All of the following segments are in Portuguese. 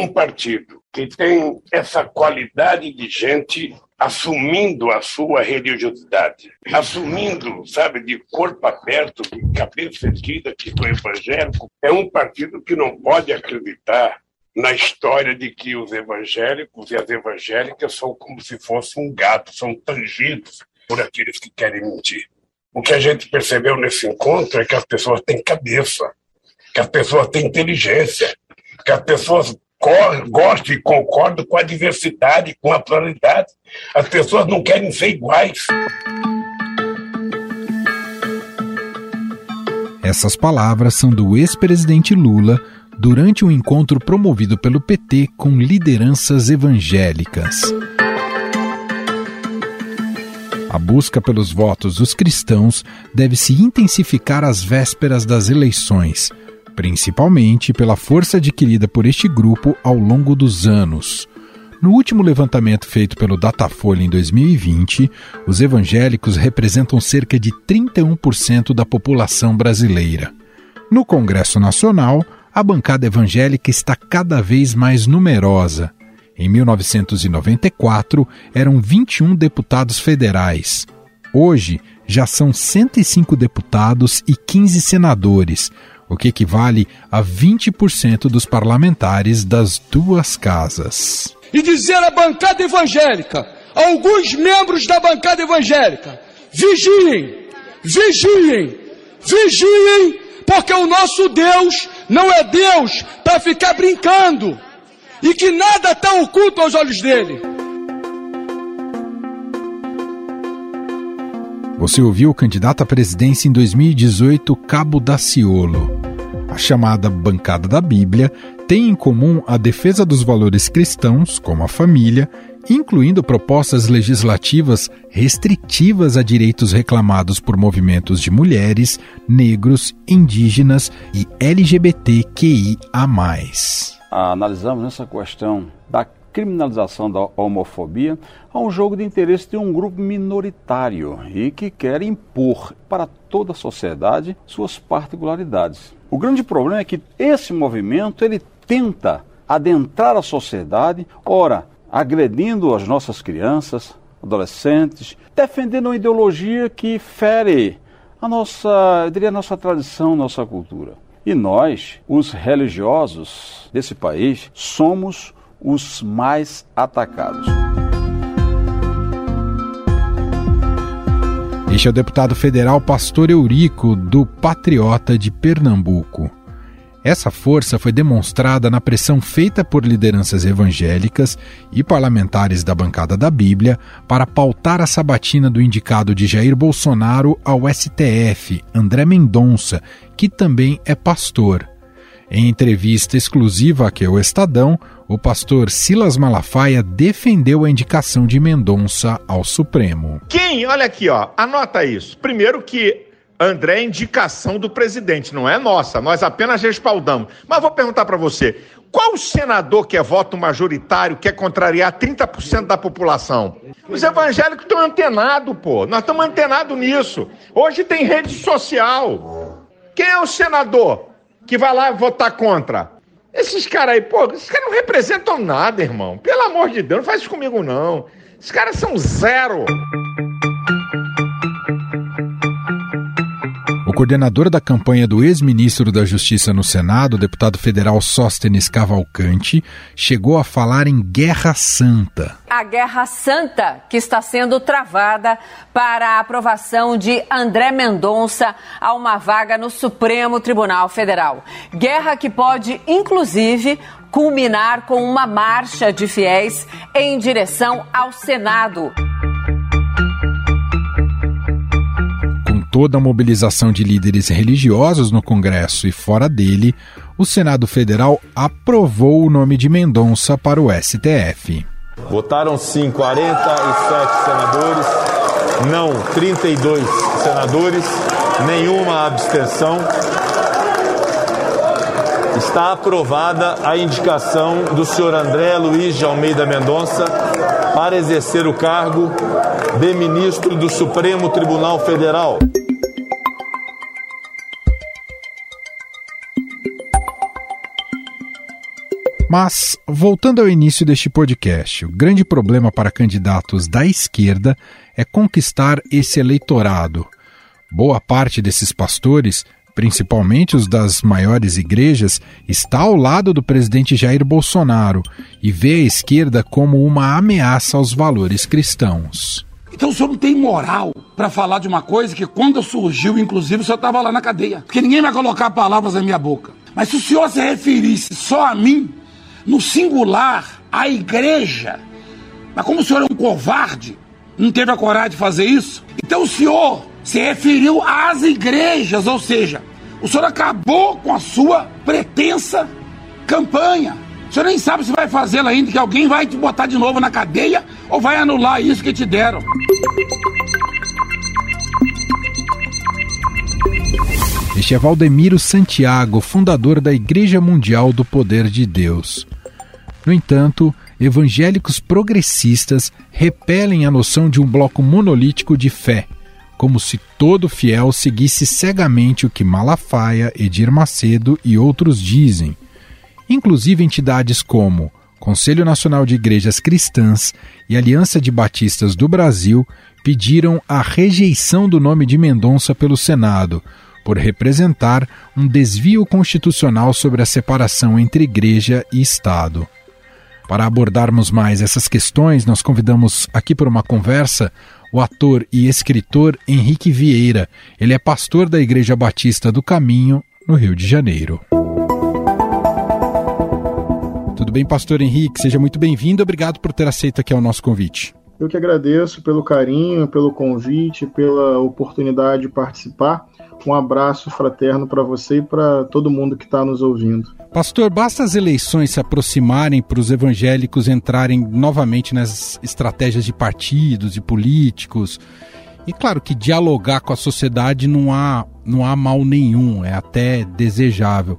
um partido que tem essa qualidade de gente assumindo a sua religiosidade, assumindo, sabe, de corpo aberto, de cabeça erguida, que o evangélico é um partido que não pode acreditar na história de que os evangélicos e as evangélicas são como se fosse um gato, são tangidos por aqueles que querem mentir. O que a gente percebeu nesse encontro é que as pessoas têm cabeça, que as pessoas têm inteligência, que as pessoas gostam e concordam com a diversidade, com a pluralidade. As pessoas não querem ser iguais. Essas palavras são do ex-presidente Lula durante um encontro promovido pelo PT com lideranças evangélicas. A busca pelos votos dos cristãos deve se intensificar às vésperas das eleições, principalmente pela força adquirida por este grupo ao longo dos anos. No último levantamento feito pelo Datafolha em 2020, os evangélicos representam cerca de 31% da população brasileira. No Congresso Nacional, a bancada evangélica está cada vez mais numerosa em 1994, eram 21 deputados federais. Hoje, já são 105 deputados e 15 senadores, o que equivale a 20% dos parlamentares das duas casas. E dizer à bancada evangélica, alguns membros da bancada evangélica, vigiem, vigiem, vigiem, porque o nosso Deus não é Deus para ficar brincando e que nada está oculto aos olhos dele. Você ouviu o candidato à presidência em 2018, Cabo Daciolo. A chamada Bancada da Bíblia tem em comum a defesa dos valores cristãos, como a família, incluindo propostas legislativas restritivas a direitos reclamados por movimentos de mulheres, negros, indígenas e LGBTQIA analisamos essa questão da criminalização da homofobia a um jogo de interesse de um grupo minoritário e que quer impor para toda a sociedade suas particularidades. O grande problema é que esse movimento ele tenta adentrar a sociedade, ora agredindo as nossas crianças, adolescentes, defendendo uma ideologia que fere a nossa, eu diria, a nossa tradição, nossa cultura. E nós, os religiosos desse país, somos os mais atacados. Este é o deputado federal Pastor Eurico, do Patriota de Pernambuco. Essa força foi demonstrada na pressão feita por lideranças evangélicas e parlamentares da bancada da Bíblia para pautar a sabatina do indicado de Jair Bolsonaro ao STF, André Mendonça, que também é pastor. Em entrevista exclusiva aqui ao Estadão, o pastor Silas Malafaia defendeu a indicação de Mendonça ao Supremo. Quem? Olha aqui, ó, anota isso. Primeiro que André é indicação do presidente, não é nossa, nós apenas respaldamos. Mas vou perguntar para você: qual senador que é voto majoritário quer contrariar 30% da população? Os evangélicos estão antenados, pô. Nós estamos antenados nisso. Hoje tem rede social. Quem é o senador que vai lá votar contra? Esses caras aí, pô, esses caras não representam nada, irmão. Pelo amor de Deus, não faz isso comigo, não. Esses caras são zero. Coordenador da campanha do ex-ministro da Justiça no Senado, deputado federal Sóstenes Cavalcante, chegou a falar em guerra santa. A guerra santa que está sendo travada para a aprovação de André Mendonça a uma vaga no Supremo Tribunal Federal. Guerra que pode, inclusive, culminar com uma marcha de fiéis em direção ao Senado. Toda a mobilização de líderes religiosos no Congresso e fora dele, o Senado Federal aprovou o nome de Mendonça para o STF. Votaram sim 47 senadores, não 32 senadores, nenhuma abstenção. Está aprovada a indicação do senhor André Luiz de Almeida Mendonça para exercer o cargo de ministro do Supremo Tribunal Federal. Mas, voltando ao início deste podcast, o grande problema para candidatos da esquerda é conquistar esse eleitorado. Boa parte desses pastores, principalmente os das maiores igrejas, está ao lado do presidente Jair Bolsonaro e vê a esquerda como uma ameaça aos valores cristãos. Então o senhor não tem moral para falar de uma coisa que quando surgiu, inclusive, o senhor estava lá na cadeia. Porque ninguém vai colocar palavras na minha boca. Mas se o senhor se referisse só a mim, no singular, a igreja. Mas como o senhor é um covarde, não teve a coragem de fazer isso, então o senhor se referiu às igrejas, ou seja, o senhor acabou com a sua pretensa campanha. O senhor nem sabe se vai fazê-la ainda, que alguém vai te botar de novo na cadeia ou vai anular isso que te deram. Este é Valdemiro Santiago, fundador da Igreja Mundial do Poder de Deus. No entanto, evangélicos progressistas repelem a noção de um bloco monolítico de fé, como se todo fiel seguisse cegamente o que Malafaia, Edir Macedo e outros dizem. Inclusive entidades como Conselho Nacional de Igrejas Cristãs e Aliança de Batistas do Brasil pediram a rejeição do nome de Mendonça pelo Senado, por representar um desvio constitucional sobre a separação entre igreja e Estado. Para abordarmos mais essas questões, nós convidamos aqui para uma conversa o ator e escritor Henrique Vieira. Ele é pastor da Igreja Batista do Caminho, no Rio de Janeiro. Tudo bem, pastor Henrique? Seja muito bem-vindo. Obrigado por ter aceito aqui o nosso convite. Eu que agradeço pelo carinho, pelo convite, pela oportunidade de participar. Um abraço fraterno para você e para todo mundo que está nos ouvindo. Pastor, basta as eleições se aproximarem para os evangélicos entrarem novamente nas estratégias de partidos e políticos. E claro que dialogar com a sociedade não há, não há mal nenhum, é até desejável.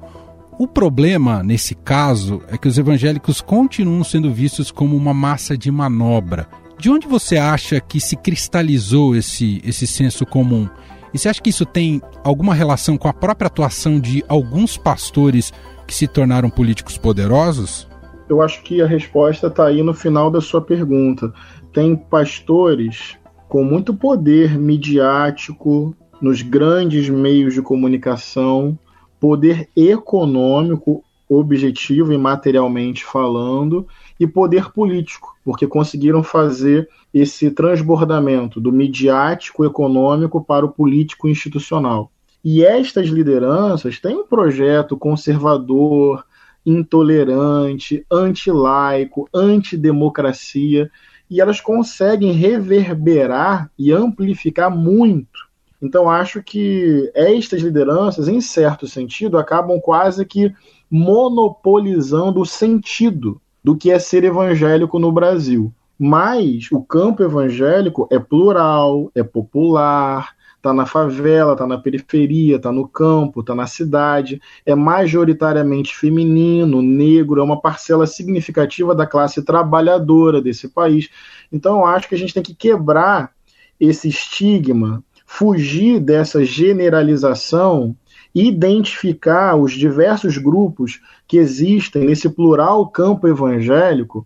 O problema, nesse caso, é que os evangélicos continuam sendo vistos como uma massa de manobra. De onde você acha que se cristalizou esse, esse senso comum? E você acha que isso tem alguma relação com a própria atuação de alguns pastores que se tornaram políticos poderosos? Eu acho que a resposta está aí no final da sua pergunta. Tem pastores com muito poder midiático nos grandes meios de comunicação, poder econômico, objetivo e materialmente falando, e poder político, porque conseguiram fazer esse transbordamento do midiático econômico para o político institucional. E estas lideranças têm um projeto conservador, intolerante, antilaico, antidemocracia, e elas conseguem reverberar e amplificar muito. Então, acho que estas lideranças, em certo sentido, acabam quase que monopolizando o sentido do que é ser evangélico no Brasil. Mas o campo evangélico é plural, é popular, está na favela, está na periferia, está no campo, está na cidade, é majoritariamente feminino, negro, é uma parcela significativa da classe trabalhadora desse país. Então eu acho que a gente tem que quebrar esse estigma, fugir dessa generalização identificar os diversos grupos que existem nesse plural campo evangélico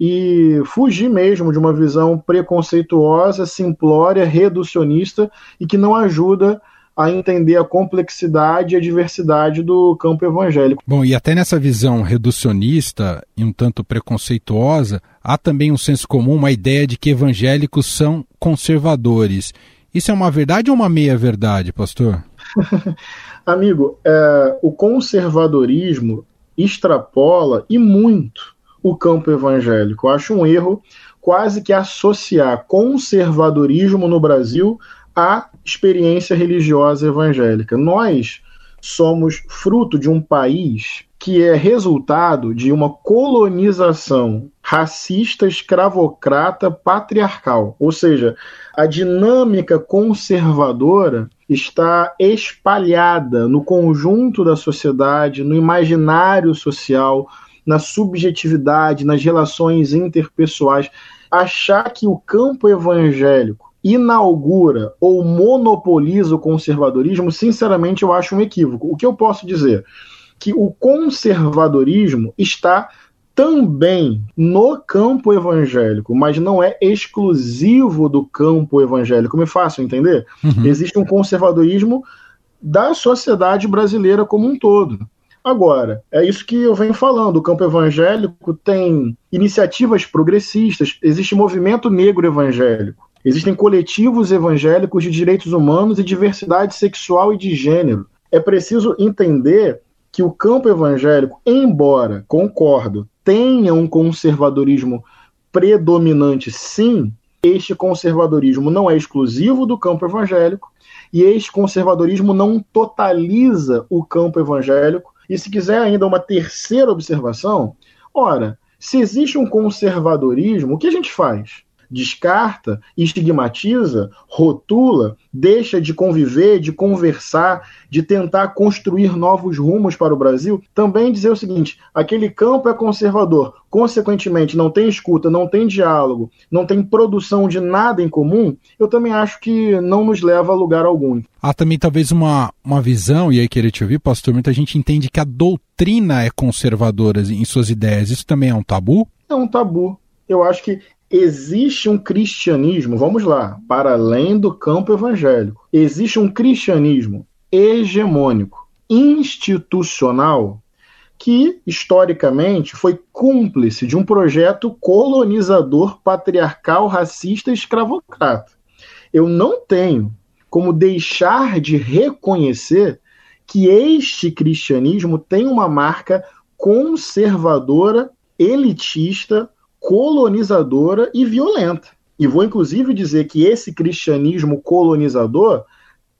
e fugir mesmo de uma visão preconceituosa, simplória, reducionista e que não ajuda a entender a complexidade e a diversidade do campo evangélico. Bom, e até nessa visão reducionista e um tanto preconceituosa, há também um senso comum, uma ideia de que evangélicos são conservadores. Isso é uma verdade ou uma meia-verdade, pastor? Amigo, é, o conservadorismo extrapola e muito o campo evangélico. Eu acho um erro quase que associar conservadorismo no Brasil à experiência religiosa evangélica. Nós somos fruto de um país que é resultado de uma colonização racista, escravocrata, patriarcal. Ou seja, a dinâmica conservadora está espalhada no conjunto da sociedade, no imaginário social, na subjetividade, nas relações interpessoais. Achar que o campo evangélico inaugura ou monopoliza o conservadorismo, sinceramente, eu acho um equívoco. O que eu posso dizer? que o conservadorismo está também no campo evangélico, mas não é exclusivo do campo evangélico. Me faço entender? Uhum. Existe um conservadorismo da sociedade brasileira como um todo. Agora, é isso que eu venho falando. O campo evangélico tem iniciativas progressistas, existe movimento negro evangélico, existem coletivos evangélicos de direitos humanos e diversidade sexual e de gênero. É preciso entender que o campo evangélico, embora, concordo, tenha um conservadorismo predominante, sim, este conservadorismo não é exclusivo do campo evangélico e este conservadorismo não totaliza o campo evangélico. E se quiser ainda uma terceira observação, ora, se existe um conservadorismo, o que a gente faz? Descarta, estigmatiza, rotula, deixa de conviver, de conversar, de tentar construir novos rumos para o Brasil, também dizer o seguinte: aquele campo é conservador, consequentemente não tem escuta, não tem diálogo, não tem produção de nada em comum, eu também acho que não nos leva a lugar algum. Há também talvez uma, uma visão, e aí querer te ouvir, pastor, muita gente entende que a doutrina é conservadora em suas ideias. Isso também é um tabu? É um tabu. Eu acho que existe um cristianismo, vamos lá, para além do campo evangélico, existe um cristianismo hegemônico, institucional, que historicamente foi cúmplice de um projeto colonizador, patriarcal, racista e escravocrata. Eu não tenho como deixar de reconhecer que este cristianismo tem uma marca conservadora, elitista, colonizadora e violenta. E vou inclusive dizer que esse cristianismo colonizador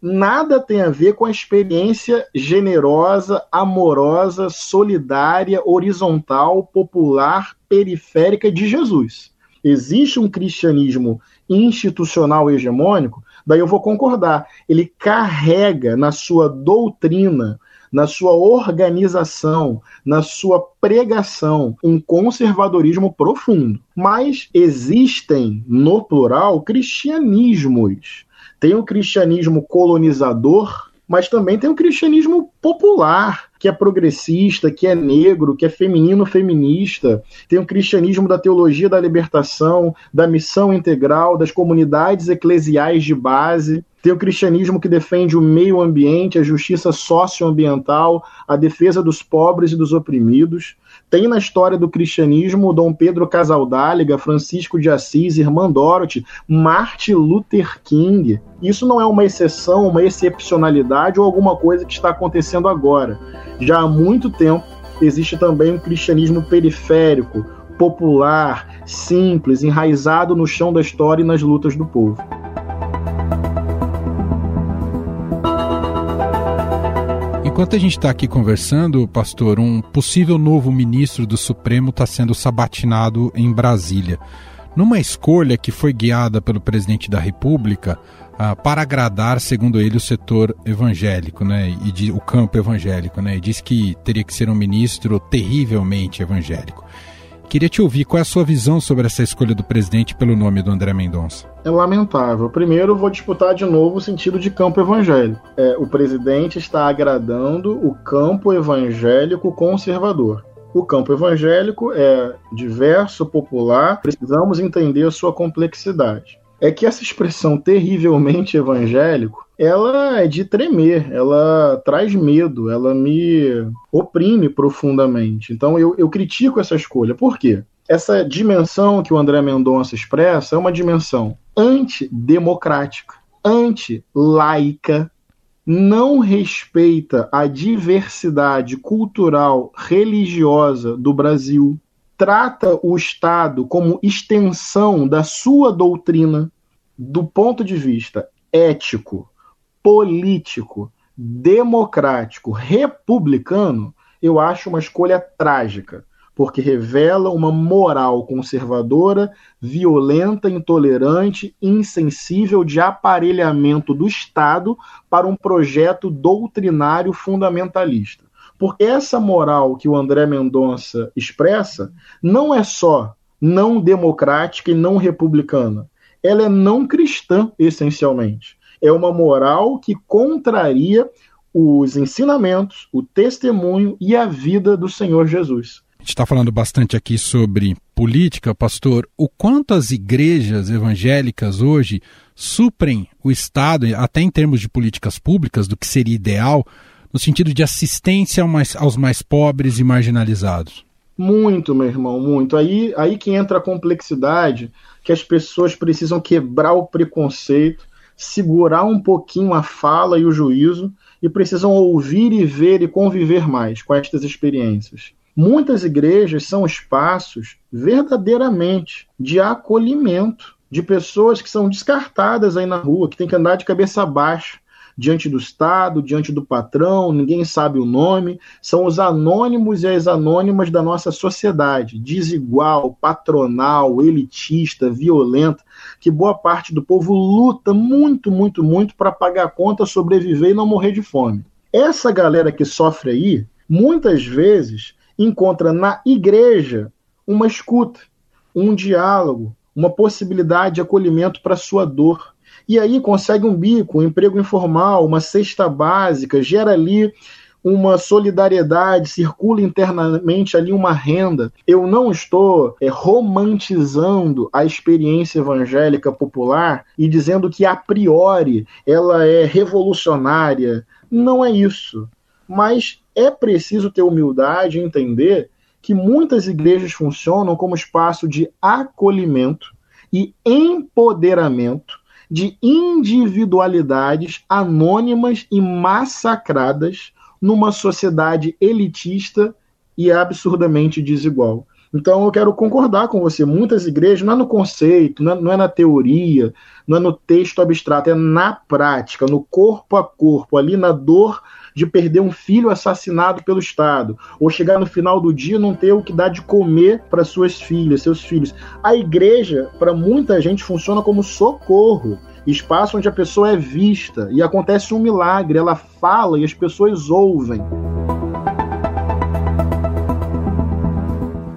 nada tem a ver com a experiência generosa, amorosa, solidária, horizontal, popular, periférica de Jesus. Existe um cristianismo institucional hegemônico, daí eu vou concordar. Ele carrega na sua doutrina na sua organização, na sua pregação, um conservadorismo profundo. Mas existem, no plural, cristianismos. Tem o cristianismo colonizador, mas também tem o cristianismo popular, que é progressista, que é negro, que é feminino feminista. Tem o cristianismo da teologia da libertação, da missão integral, das comunidades eclesiais de base. Tem o cristianismo que defende o meio ambiente, a justiça socioambiental, a defesa dos pobres e dos oprimidos. Tem na história do cristianismo Dom Pedro Casaldáliga, Francisco de Assis, Irmã Dorothy, Martin Luther King. Isso não é uma exceção, uma excepcionalidade ou alguma coisa que está acontecendo agora. Já há muito tempo existe também um cristianismo periférico, popular, simples, enraizado no chão da história e nas lutas do povo. Enquanto a gente está aqui conversando, pastor, um possível novo ministro do Supremo está sendo sabatinado em Brasília. Numa escolha que foi guiada pelo presidente da República ah, para agradar, segundo ele, o setor evangélico, né, e de, o campo evangélico, né, e disse que teria que ser um ministro terrivelmente evangélico. Queria te ouvir qual é a sua visão sobre essa escolha do presidente pelo nome do André Mendonça. É lamentável. Primeiro, vou disputar de novo o sentido de campo evangélico. É, o presidente está agradando o campo evangélico conservador. O campo evangélico é diverso, popular, precisamos entender a sua complexidade. É que essa expressão terrivelmente evangélico ela é de tremer, ela traz medo, ela me oprime profundamente. Então eu, eu critico essa escolha. Por quê? Essa dimensão que o André Mendonça expressa é uma dimensão antidemocrática, anti-laica, não respeita a diversidade cultural, religiosa do Brasil, trata o Estado como extensão da sua doutrina do ponto de vista ético, político, democrático, republicano, eu acho uma escolha trágica, porque revela uma moral conservadora, violenta, intolerante, insensível de aparelhamento do Estado para um projeto doutrinário fundamentalista. Porque essa moral que o André Mendonça expressa não é só não democrática e não republicana, ela é não cristã, essencialmente é uma moral que contraria os ensinamentos, o testemunho e a vida do Senhor Jesus. A gente está falando bastante aqui sobre política, pastor. O quanto as igrejas evangélicas hoje suprem o Estado, até em termos de políticas públicas, do que seria ideal, no sentido de assistência aos mais pobres e marginalizados? Muito, meu irmão, muito. Aí, aí que entra a complexidade, que as pessoas precisam quebrar o preconceito, segurar um pouquinho a fala e o juízo, e precisam ouvir e ver e conviver mais com estas experiências. Muitas igrejas são espaços verdadeiramente de acolhimento de pessoas que são descartadas aí na rua, que tem que andar de cabeça baixa diante do Estado, diante do patrão, ninguém sabe o nome, são os anônimos e as anônimas da nossa sociedade, desigual, patronal, elitista, violenta, que boa parte do povo luta muito, muito, muito para pagar a conta, sobreviver e não morrer de fome. Essa galera que sofre aí, muitas vezes encontra na igreja uma escuta, um diálogo, uma possibilidade de acolhimento para sua dor. E aí consegue um bico, um emprego informal, uma cesta básica, gera ali uma solidariedade, circula internamente ali uma renda. Eu não estou é, romantizando a experiência evangélica popular e dizendo que a priori ela é revolucionária. Não é isso. Mas é preciso ter humildade e entender que muitas igrejas funcionam como espaço de acolhimento e empoderamento de individualidades anônimas e massacradas numa sociedade elitista e absurdamente desigual. Então eu quero concordar com você. Muitas igrejas, não é no conceito, não é, não é, na teoria, não é no texto abstrato, é na prática, no corpo a corpo, ali na dor de perder um filho assassinado pelo Estado, ou chegar no final do dia e não ter o que dar de comer para suas filhas, seus filhos. A igreja, para muita gente, funciona como socorro espaço onde a pessoa é vista e acontece um milagre, ela fala e as pessoas ouvem.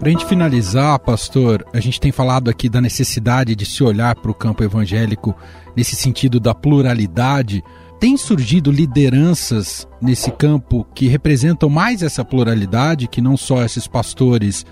Para a gente finalizar, pastor, a gente tem falado aqui da necessidade de se olhar para o campo evangélico nesse sentido da pluralidade, tem surgido lideranças nesse campo que representam mais essa pluralidade, que não só esses pastores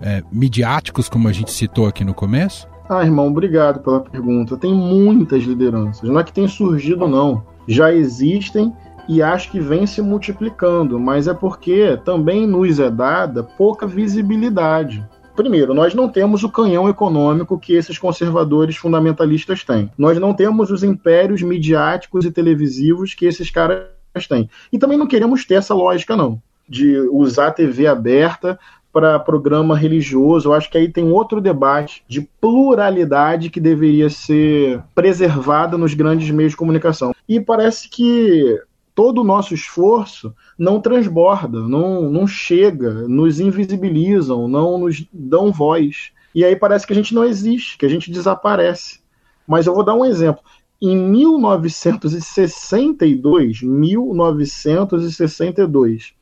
é, midiáticos, como a gente citou aqui no começo? Ah, irmão, obrigado pela pergunta. Tem muitas lideranças, não é que tem surgido, não. Já existem e acho que vem se multiplicando, mas é porque também nos é dada pouca visibilidade. Primeiro, nós não temos o canhão econômico que esses conservadores fundamentalistas têm. Nós não temos os impérios midiáticos e televisivos que esses caras têm. E também não queremos ter essa lógica, não, de usar a TV aberta para programa religioso. Eu acho que aí tem outro debate de pluralidade que deveria ser preservada nos grandes meios de comunicação. E parece que todo o nosso esforço não transborda, não, não chega, nos invisibilizam, não nos dão voz. E aí parece que a gente não existe, que a gente desaparece. Mas eu vou dar um exemplo. Em 1962, 1962,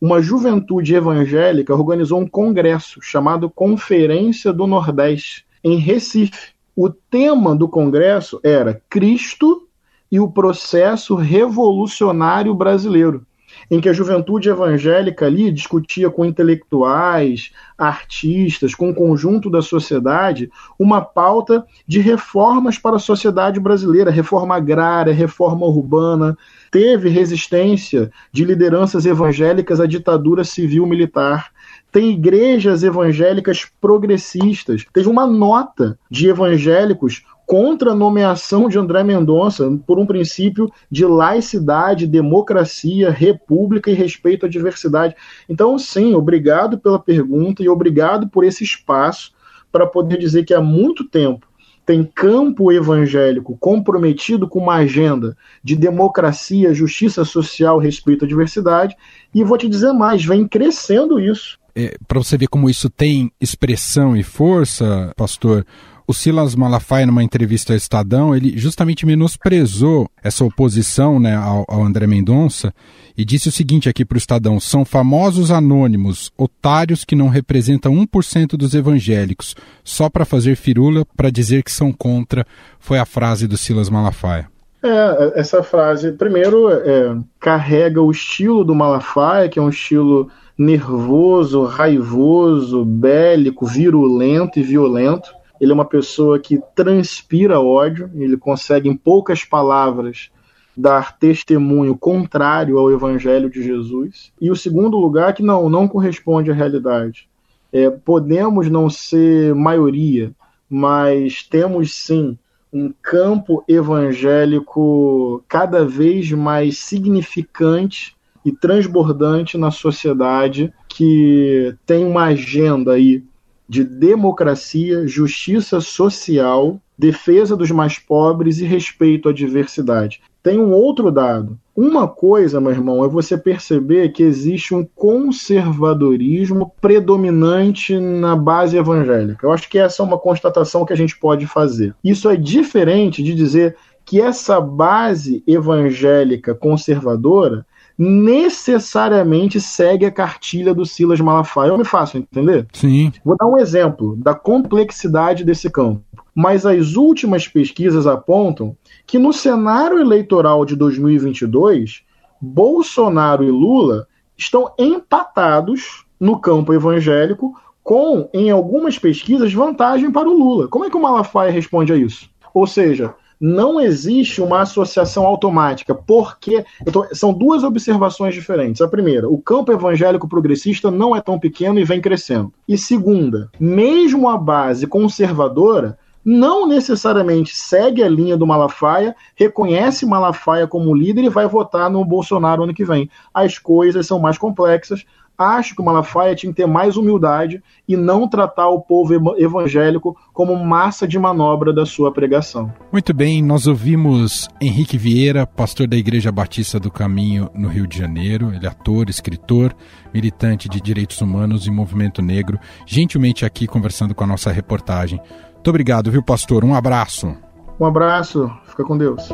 uma juventude evangélica organizou um congresso chamado Conferência do Nordeste, em Recife. O tema do congresso era Cristo e o processo revolucionário brasileiro, em que a juventude evangélica ali discutia com intelectuais, artistas, com o conjunto da sociedade, uma pauta de reformas para a sociedade brasileira, reforma agrária, reforma urbana. Teve resistência de lideranças evangélicas à ditadura civil-militar tem igrejas evangélicas progressistas. Teve uma nota de evangélicos contra a nomeação de André Mendonça por um princípio de laicidade, democracia, república e respeito à diversidade. Então, sim, obrigado pela pergunta e obrigado por esse espaço para poder dizer que há muito tempo tem campo evangélico comprometido com uma agenda de democracia, justiça social, respeito à diversidade, e vou te dizer mais, vem crescendo isso. É, para você ver como isso tem expressão e força, pastor, o Silas Malafaia, numa entrevista ao Estadão, ele justamente menosprezou essa oposição né, ao, ao André Mendonça e disse o seguinte aqui para o Estadão: são famosos anônimos, otários que não representam 1% dos evangélicos, só para fazer firula, para dizer que são contra, foi a frase do Silas Malafaia. É, essa frase, primeiro, é, carrega o estilo do Malafaia, que é um estilo nervoso, raivoso, bélico, virulento e violento. Ele é uma pessoa que transpira ódio, ele consegue, em poucas palavras, dar testemunho contrário ao Evangelho de Jesus. E o segundo lugar, que não, não corresponde à realidade. É, podemos não ser maioria, mas temos sim um campo evangélico cada vez mais significante e transbordante na sociedade que tem uma agenda aí de democracia, justiça social, defesa dos mais pobres e respeito à diversidade. Tem um outro dado. Uma coisa, meu irmão, é você perceber que existe um conservadorismo predominante na base evangélica. Eu acho que essa é uma constatação que a gente pode fazer. Isso é diferente de dizer que essa base evangélica conservadora necessariamente segue a cartilha do Silas Malafaia. Eu me faço entender? Sim. Vou dar um exemplo da complexidade desse campo. Mas as últimas pesquisas apontam que no cenário eleitoral de 2022, Bolsonaro e Lula estão empatados no campo evangélico, com, em algumas pesquisas, vantagem para o Lula. Como é que o Malafaia responde a isso? Ou seja, não existe uma associação automática, porque tô, são duas observações diferentes. A primeira, o campo evangélico progressista não é tão pequeno e vem crescendo. E segunda, mesmo a base conservadora não necessariamente segue a linha do Malafaia, reconhece Malafaia como líder e vai votar no Bolsonaro ano que vem. As coisas são mais complexas. Acho que o Malafaia tinha que ter mais humildade e não tratar o povo evangélico como massa de manobra da sua pregação. Muito bem, nós ouvimos Henrique Vieira, pastor da Igreja Batista do Caminho no Rio de Janeiro. Ele é ator, escritor, militante de direitos humanos e movimento negro, gentilmente aqui conversando com a nossa reportagem. Muito obrigado, viu, pastor? Um abraço. Um abraço. Fica com Deus.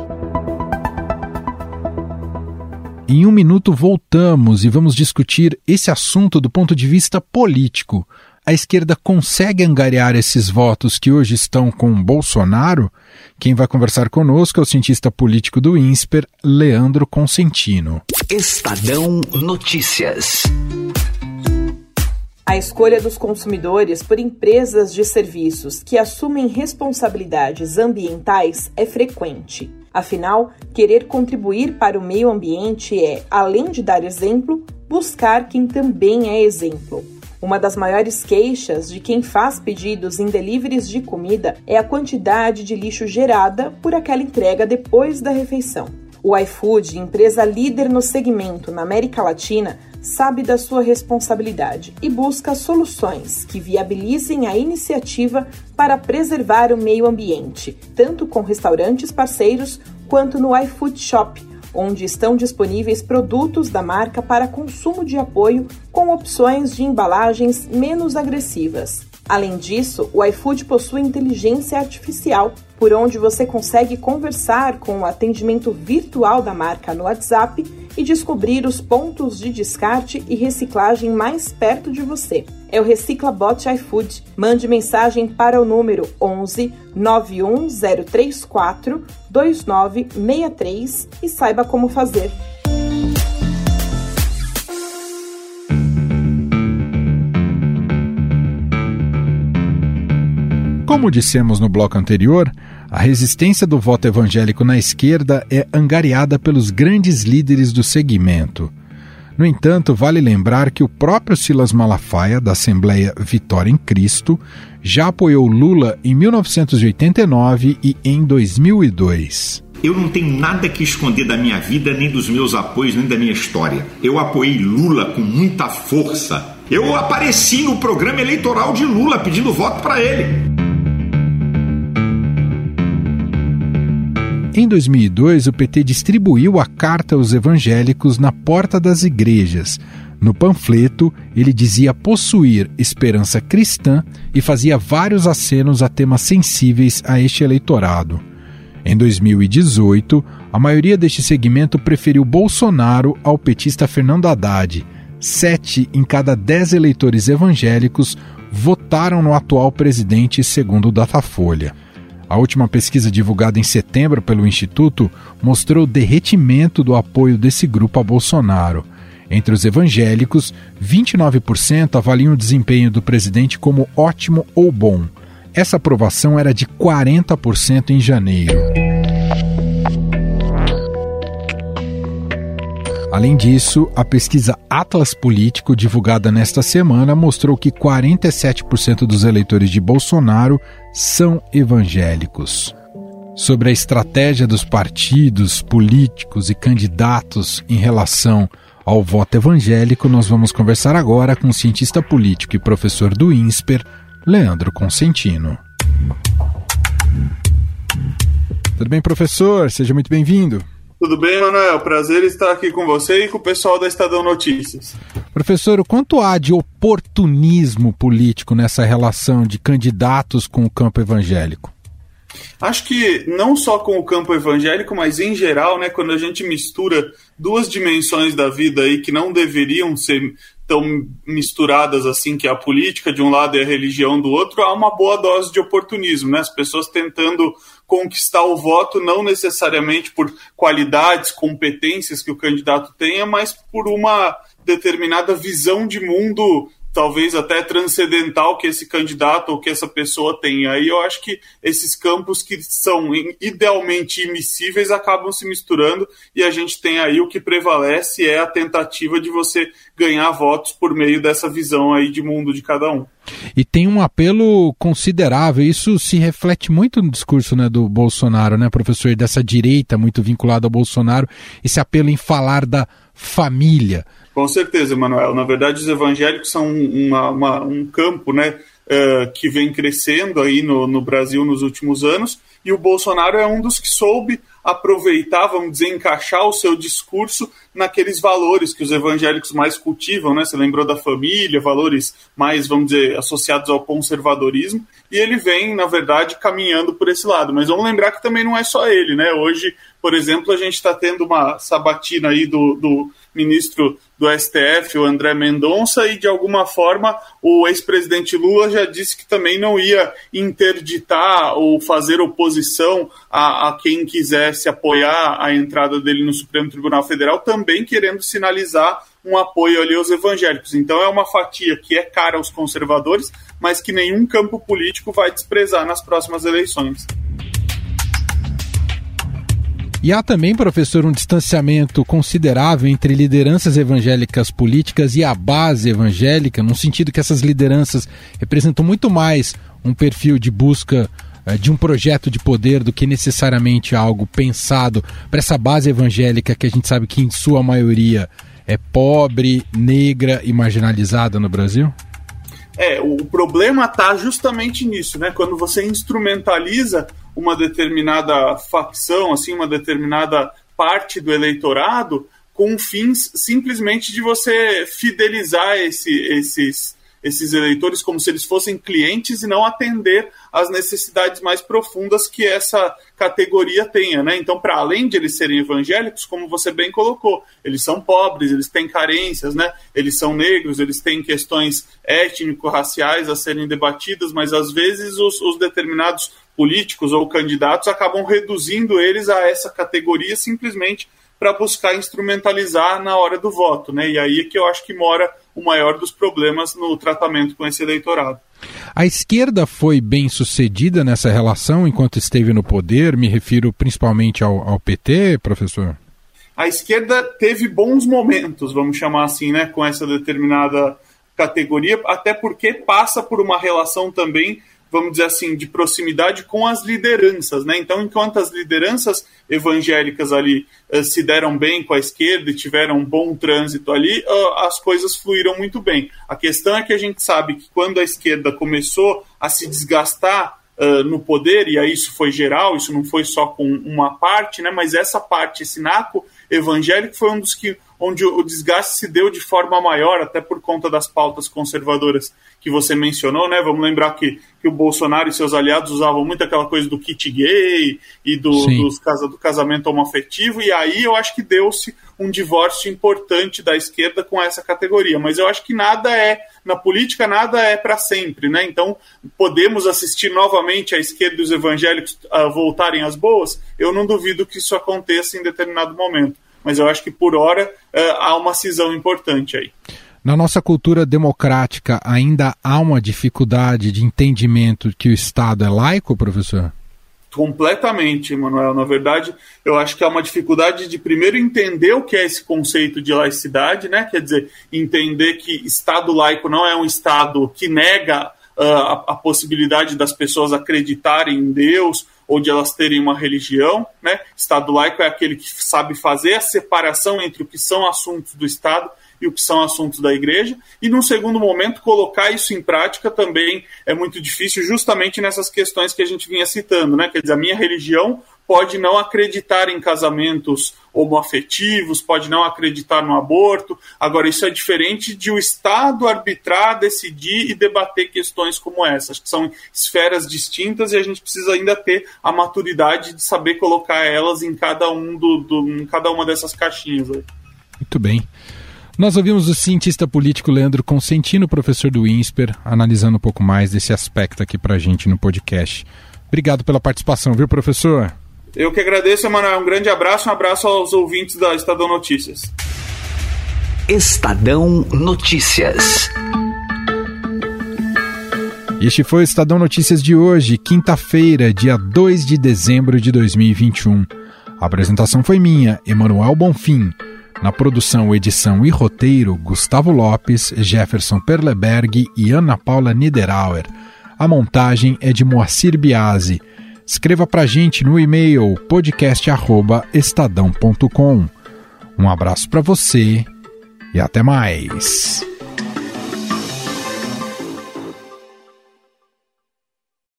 Em um minuto voltamos e vamos discutir esse assunto do ponto de vista político. A esquerda consegue angariar esses votos que hoje estão com Bolsonaro? Quem vai conversar conosco é o cientista político do INSPER, Leandro Consentino. Estadão Notícias. A escolha dos consumidores por empresas de serviços que assumem responsabilidades ambientais é frequente. Afinal, querer contribuir para o meio ambiente é, além de dar exemplo, buscar quem também é exemplo. Uma das maiores queixas de quem faz pedidos em deliveries de comida é a quantidade de lixo gerada por aquela entrega depois da refeição. O iFood, empresa líder no segmento na América Latina, sabe da sua responsabilidade e busca soluções que viabilizem a iniciativa para preservar o meio ambiente, tanto com restaurantes parceiros quanto no iFood Shop, onde estão disponíveis produtos da marca para consumo de apoio com opções de embalagens menos agressivas. Além disso, o iFood possui inteligência artificial, por onde você consegue conversar com o atendimento virtual da marca no WhatsApp e descobrir os pontos de descarte e reciclagem mais perto de você. É o Recicla Bot iFood. Mande mensagem para o número 11 91034 2963 e saiba como fazer. Como dissemos no bloco anterior, a resistência do voto evangélico na esquerda é angariada pelos grandes líderes do segmento. No entanto, vale lembrar que o próprio Silas Malafaia, da Assembleia Vitória em Cristo, já apoiou Lula em 1989 e em 2002. Eu não tenho nada que esconder da minha vida, nem dos meus apoios, nem da minha história. Eu apoiei Lula com muita força. Eu apareci no programa eleitoral de Lula pedindo voto para ele. Em 2002, o PT distribuiu a carta aos evangélicos na porta das igrejas. No panfleto, ele dizia possuir esperança cristã e fazia vários acenos a temas sensíveis a este eleitorado. Em 2018, a maioria deste segmento preferiu Bolsonaro ao petista Fernando Haddad. Sete em cada dez eleitores evangélicos votaram no atual presidente, segundo o Datafolha. A última pesquisa divulgada em setembro pelo Instituto mostrou o derretimento do apoio desse grupo a Bolsonaro. Entre os evangélicos, 29% avaliam o desempenho do presidente como ótimo ou bom. Essa aprovação era de 40% em janeiro. Além disso, a pesquisa Atlas Político, divulgada nesta semana, mostrou que 47% dos eleitores de Bolsonaro são evangélicos. Sobre a estratégia dos partidos, políticos e candidatos em relação ao voto evangélico, nós vamos conversar agora com o cientista político e professor do INSPER, Leandro Consentino. Tudo bem, professor? Seja muito bem-vindo. Tudo bem, Manuel? Prazer estar aqui com você e com o pessoal da Estadão Notícias. Professor, o quanto há de oportunismo político nessa relação de candidatos com o campo evangélico? Acho que não só com o campo evangélico, mas em geral, né, quando a gente mistura duas dimensões da vida aí que não deveriam ser tão misturadas assim, que é a política de um lado e a religião do outro, há uma boa dose de oportunismo, né? As pessoas tentando conquistar o voto não necessariamente por qualidades, competências que o candidato tenha, mas por uma determinada visão de mundo talvez até transcendental que esse candidato ou que essa pessoa tem. Aí eu acho que esses campos que são idealmente imissíveis acabam se misturando e a gente tem aí o que prevalece é a tentativa de você ganhar votos por meio dessa visão aí de mundo de cada um. E tem um apelo considerável, isso se reflete muito no discurso né, do Bolsonaro, né, professor, dessa direita muito vinculada ao Bolsonaro, esse apelo em falar da família, com certeza, Manuel. Na verdade, os evangélicos são uma, uma, um campo né, uh, que vem crescendo aí no, no Brasil nos últimos anos, e o Bolsonaro é um dos que soube aproveitar, vamos dizer, encaixar o seu discurso naqueles valores que os evangélicos mais cultivam, né? Você lembrou da família, valores mais, vamos dizer, associados ao conservadorismo, e ele vem, na verdade, caminhando por esse lado. Mas vamos lembrar que também não é só ele, né? Hoje, por exemplo, a gente está tendo uma sabatina aí do, do ministro do STF, o André Mendonça, e de alguma forma o ex-presidente Lula já disse que também não ia interditar ou fazer oposição a, a, quem quisesse apoiar a entrada dele no Supremo Tribunal Federal, também querendo sinalizar um apoio ali aos evangélicos. Então é uma fatia que é cara aos conservadores, mas que nenhum campo político vai desprezar nas próximas eleições. E há também, professor, um distanciamento considerável entre lideranças evangélicas políticas e a base evangélica, no sentido que essas lideranças representam muito mais um perfil de busca eh, de um projeto de poder do que necessariamente algo pensado para essa base evangélica que a gente sabe que, em sua maioria, é pobre, negra e marginalizada no Brasil? É, o problema está justamente nisso, né? Quando você instrumentaliza uma determinada facção, assim, uma determinada parte do eleitorado, com fins simplesmente de você fidelizar esse, esses esses eleitores como se eles fossem clientes e não atender às necessidades mais profundas que essa categoria tenha, né? Então, para além de eles serem evangélicos, como você bem colocou, eles são pobres, eles têm carências, né? Eles são negros, eles têm questões étnico-raciais a serem debatidas, mas às vezes os, os determinados políticos ou candidatos acabam reduzindo eles a essa categoria simplesmente para buscar instrumentalizar na hora do voto, né? E aí é que eu acho que mora o maior dos problemas no tratamento com esse eleitorado. A esquerda foi bem sucedida nessa relação enquanto esteve no poder, me refiro principalmente ao, ao PT, professor? A esquerda teve bons momentos, vamos chamar assim, né, com essa determinada categoria, até porque passa por uma relação também vamos dizer assim, de proximidade com as lideranças, né? Então, enquanto as lideranças evangélicas ali uh, se deram bem com a esquerda e tiveram um bom trânsito ali, uh, as coisas fluíram muito bem. A questão é que a gente sabe que quando a esquerda começou a se desgastar uh, no poder, e aí isso foi geral, isso não foi só com uma parte, né? Mas essa parte, esse naco evangélico foi um dos que onde o desgaste se deu de forma maior, até por conta das pautas conservadoras que você mencionou, né? Vamos lembrar que, que o Bolsonaro e seus aliados usavam muito aquela coisa do kit gay e do, dos, do casamento homoafetivo, e aí eu acho que deu-se um divórcio importante da esquerda com essa categoria. Mas eu acho que nada é, na política, nada é para sempre, né? Então, podemos assistir novamente a esquerda e os evangélicos uh, voltarem às boas? Eu não duvido que isso aconteça em determinado momento. Mas eu acho que, por hora, uh, há uma cisão importante aí. Na nossa cultura democrática, ainda há uma dificuldade de entendimento que o Estado é laico, professor? Completamente, Manuel. Na verdade, eu acho que há uma dificuldade de primeiro entender o que é esse conceito de laicidade, né? Quer dizer, entender que Estado laico não é um Estado que nega uh, a, a, possibilidade das pessoas acreditarem em Deus ou de elas terem uma religião, né? Estado laico é aquele que sabe fazer a separação entre o que são assuntos do Estado e o que são assuntos da igreja, e num segundo momento colocar isso em prática também é muito difícil, justamente nessas questões que a gente vinha citando, né? Quer dizer, a minha religião pode não acreditar em casamentos homoafetivos, pode não acreditar no aborto. Agora, isso é diferente de o Estado arbitrar, decidir e debater questões como essas, que são esferas distintas e a gente precisa ainda ter a maturidade de saber colocar elas em cada, um do, do em cada uma dessas caixinhas. Muito bem. Nós ouvimos o cientista político Leandro Consentino, professor do INSPER, analisando um pouco mais desse aspecto aqui para a gente no podcast. Obrigado pela participação, viu, professor? Eu que agradeço, Emanuel. Um grande abraço, um abraço aos ouvintes da Estadão Notícias. Estadão Notícias. Este foi o Estadão Notícias de hoje, quinta-feira, dia 2 de dezembro de 2021. A apresentação foi minha, Emanuel Bonfim. Na produção, edição e roteiro, Gustavo Lopes, Jefferson Perleberg e Ana Paula Niederauer. A montagem é de Moacir Biasi. Escreva pra gente no e-mail podcast@estadão.com. Um abraço para você e até mais.